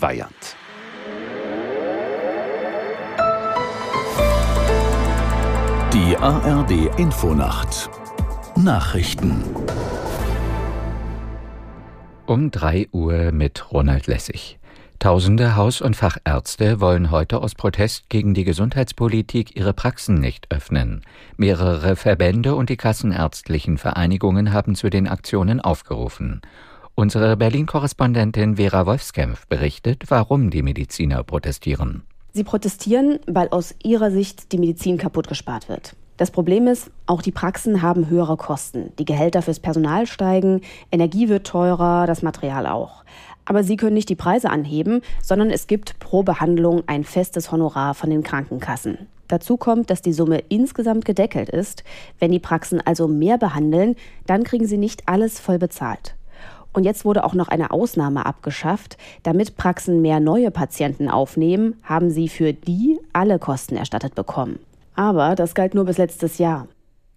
Weyand. Die ARD Infonacht Nachrichten um 3 Uhr mit Ronald Lessig. Tausende Haus- und Fachärzte wollen heute aus Protest gegen die Gesundheitspolitik ihre Praxen nicht öffnen. Mehrere Verbände und die kassenärztlichen Vereinigungen haben zu den Aktionen aufgerufen. Unsere Berlin-Korrespondentin Vera Wolfskämpf berichtet, warum die Mediziner protestieren. Sie protestieren, weil aus ihrer Sicht die Medizin kaputt gespart wird. Das Problem ist, auch die Praxen haben höhere Kosten. Die Gehälter fürs Personal steigen, Energie wird teurer, das Material auch. Aber sie können nicht die Preise anheben, sondern es gibt pro Behandlung ein festes Honorar von den Krankenkassen. Dazu kommt, dass die Summe insgesamt gedeckelt ist. Wenn die Praxen also mehr behandeln, dann kriegen sie nicht alles voll bezahlt. Und jetzt wurde auch noch eine Ausnahme abgeschafft. Damit Praxen mehr neue Patienten aufnehmen, haben sie für die alle Kosten erstattet bekommen. Aber das galt nur bis letztes Jahr.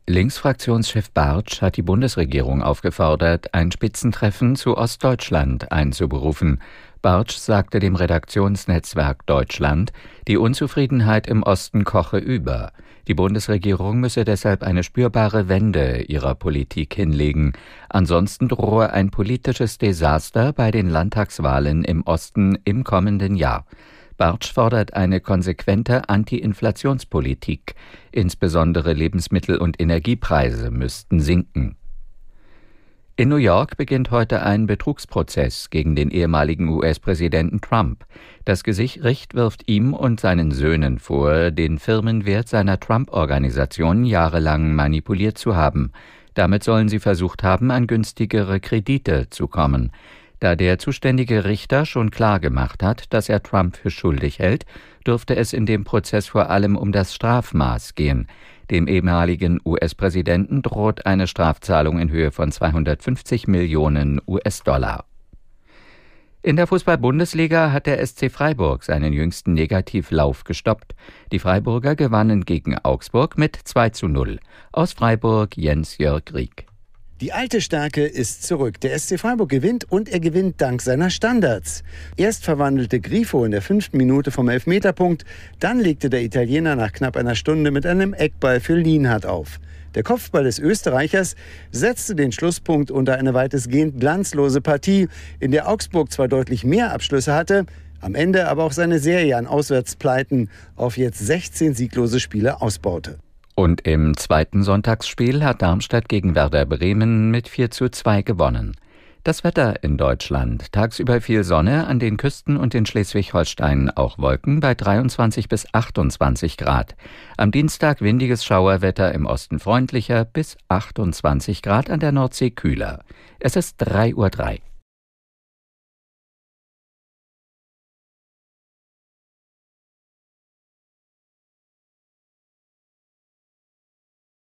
Linksfraktionschef Bartsch hat die Bundesregierung aufgefordert, ein Spitzentreffen zu Ostdeutschland einzuberufen. Bartsch sagte dem Redaktionsnetzwerk Deutschland, die Unzufriedenheit im Osten koche über. Die Bundesregierung müsse deshalb eine spürbare Wende ihrer Politik hinlegen. Ansonsten drohe ein politisches Desaster bei den Landtagswahlen im Osten im kommenden Jahr. Bartsch fordert eine konsequente Anti-Inflationspolitik. Insbesondere Lebensmittel- und Energiepreise müssten sinken. In New York beginnt heute ein Betrugsprozess gegen den ehemaligen US-Präsidenten Trump. Das Gericht wirft ihm und seinen Söhnen vor, den Firmenwert seiner Trump-Organisation jahrelang manipuliert zu haben. Damit sollen sie versucht haben, an günstigere Kredite zu kommen. Da der zuständige Richter schon klar gemacht hat, dass er Trump für schuldig hält, dürfte es in dem Prozess vor allem um das Strafmaß gehen. Dem ehemaligen US-Präsidenten droht eine Strafzahlung in Höhe von 250 Millionen US-Dollar. In der Fußball-Bundesliga hat der SC Freiburg seinen jüngsten Negativlauf gestoppt. Die Freiburger gewannen gegen Augsburg mit 2 zu 0. Aus Freiburg Jens Jörg Rieck. Die alte Stärke ist zurück. Der SC Freiburg gewinnt und er gewinnt dank seiner Standards. Erst verwandelte Grifo in der fünften Minute vom Elfmeterpunkt, dann legte der Italiener nach knapp einer Stunde mit einem Eckball für Lienhardt auf. Der Kopfball des Österreichers setzte den Schlusspunkt unter eine weitestgehend glanzlose Partie, in der Augsburg zwar deutlich mehr Abschlüsse hatte, am Ende aber auch seine Serie an Auswärtspleiten auf jetzt 16 sieglose Spiele ausbaute. Und im zweiten Sonntagsspiel hat Darmstadt gegen Werder Bremen mit 4 zu 2 gewonnen. Das Wetter in Deutschland. Tagsüber viel Sonne, an den Küsten und in Schleswig-Holstein auch Wolken bei 23 bis 28 Grad. Am Dienstag windiges Schauerwetter im Osten freundlicher bis 28 Grad an der Nordsee kühler. Es ist 3.03 Uhr.